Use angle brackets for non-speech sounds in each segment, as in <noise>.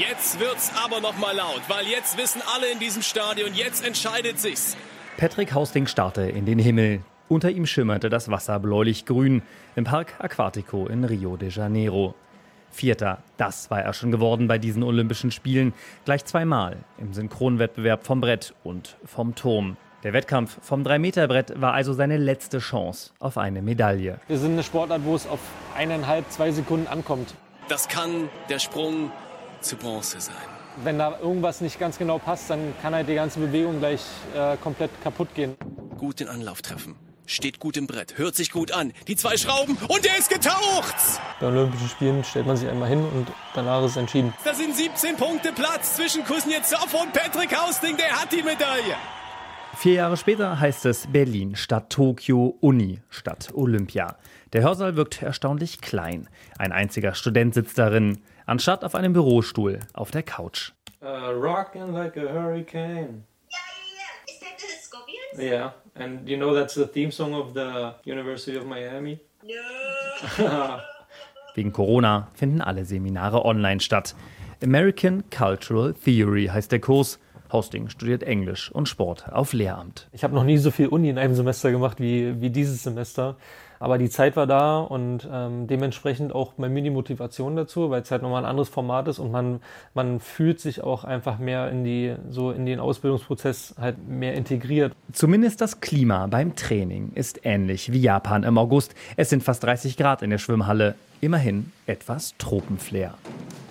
Jetzt wird's aber noch mal laut, weil jetzt wissen alle in diesem Stadion, jetzt entscheidet sich's. Patrick Hausting starrte in den Himmel. Unter ihm schimmerte das Wasser bläulich-grün im Park Aquatico in Rio de Janeiro. Vierter, das war er schon geworden bei diesen Olympischen Spielen, gleich zweimal im Synchronwettbewerb vom Brett und vom Turm. Der Wettkampf vom 3-Meter-Brett war also seine letzte Chance auf eine Medaille. Wir sind eine Sportart, wo es auf eineinhalb, zwei Sekunden ankommt. Das kann der Sprung zu Bronze sein. Wenn da irgendwas nicht ganz genau passt, dann kann halt die ganze Bewegung gleich äh, komplett kaputt gehen. Gut den Anlauf treffen. Steht gut im Brett, hört sich gut an. Die zwei Schrauben und der ist getaucht! Bei Olympischen Spielen stellt man sich einmal hin und danach ist entschieden. Da sind 17 Punkte Platz zwischen Kuznetsov und Patrick Hausting, der hat die Medaille. Vier Jahre später heißt es Berlin statt Tokio, Uni statt Olympia. Der Hörsaal wirkt erstaunlich klein. Ein einziger Student sitzt darin, anstatt auf einem Bürostuhl auf der Couch. Uh, rocking like a hurricane. Yeah, yeah, yeah. Is that the Scorpions? Yeah, and you know that's the theme song of the University of Miami. No. <laughs> Wegen Corona finden alle Seminare online statt. American Cultural Theory heißt der Kurs. Hosting studiert Englisch und Sport auf Lehramt. Ich habe noch nie so viel Uni in einem Semester gemacht wie, wie dieses Semester. Aber die Zeit war da und ähm, dementsprechend auch meine Mini-Motivation dazu, weil es halt nochmal ein anderes Format ist und man, man fühlt sich auch einfach mehr in die, so in den Ausbildungsprozess halt mehr integriert. Zumindest das Klima beim Training ist ähnlich wie Japan im August. Es sind fast 30 Grad in der Schwimmhalle. Immerhin etwas Tropenflair.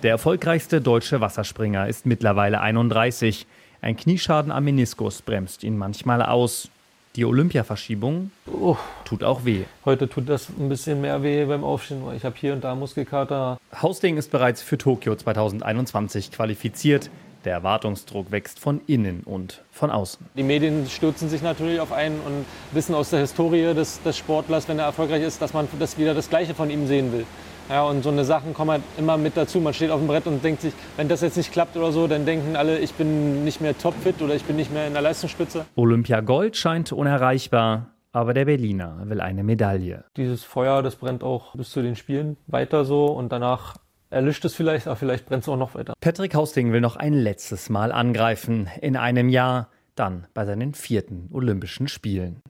Der erfolgreichste deutsche Wasserspringer ist mittlerweile 31. Ein Knieschaden am Meniskus bremst ihn manchmal aus. Die Olympiaverschiebung Oh, tut auch weh. heute tut das ein bisschen mehr weh beim Aufstehen, weil ich habe hier und da Muskelkater. Hausting ist bereits für Tokio 2021 qualifiziert. Der Erwartungsdruck wächst von innen und von außen. Die Medien stürzen sich natürlich auf einen und wissen aus der Historie des, des Sportlers, wenn er erfolgreich ist, dass man das wieder das Gleiche von ihm sehen will. Ja, und so eine Sachen kommen halt immer mit dazu. Man steht auf dem Brett und denkt sich, wenn das jetzt nicht klappt oder so, dann denken alle, ich bin nicht mehr topfit oder ich bin nicht mehr in der Leistungsspitze. Olympia Gold scheint unerreichbar, aber der Berliner will eine Medaille. Dieses Feuer, das brennt auch bis zu den Spielen weiter so und danach erlischt es vielleicht, aber vielleicht brennt es auch noch weiter. Patrick Hausting will noch ein letztes Mal angreifen. In einem Jahr, dann bei seinen vierten Olympischen Spielen.